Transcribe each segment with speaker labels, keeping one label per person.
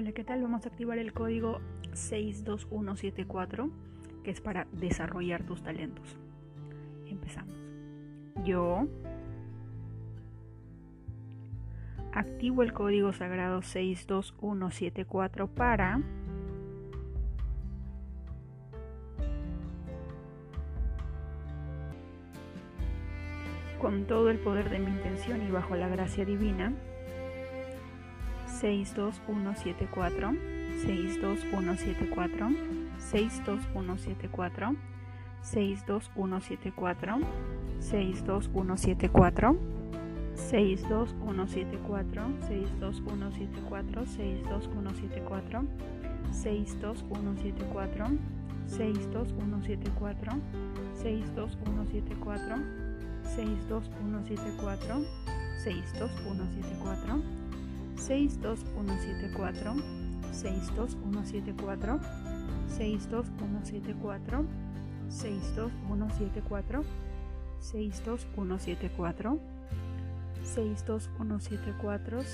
Speaker 1: Hola, ¿qué tal? Vamos a activar el código 62174, que es para desarrollar tus talentos. Empezamos. Yo activo el código sagrado 62174 para con todo el poder de mi intención y bajo la gracia divina 62174 62174 62174 62174 62174 62174 62174 62174 62174 62174 62174 62174 62174 62174 62174 62174 62174 62174 62174 62174 62174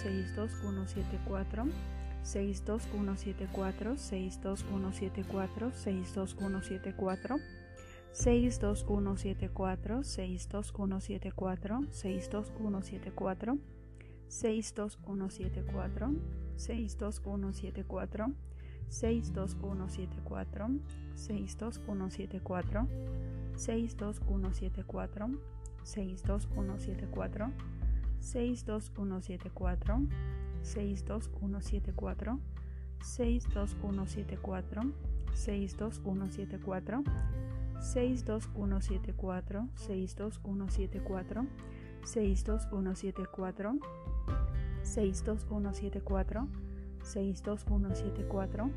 Speaker 1: 62174 62174 62174 62174 62174 62174 62174 62174 62174 62174 62174 62174 62174 62174 62174 62174 62174 62174 62174 62174 62174 62174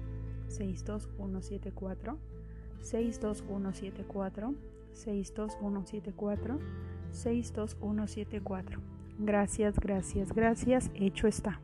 Speaker 1: 62174 62174 Gracias, gracias, gracias. Hecho está.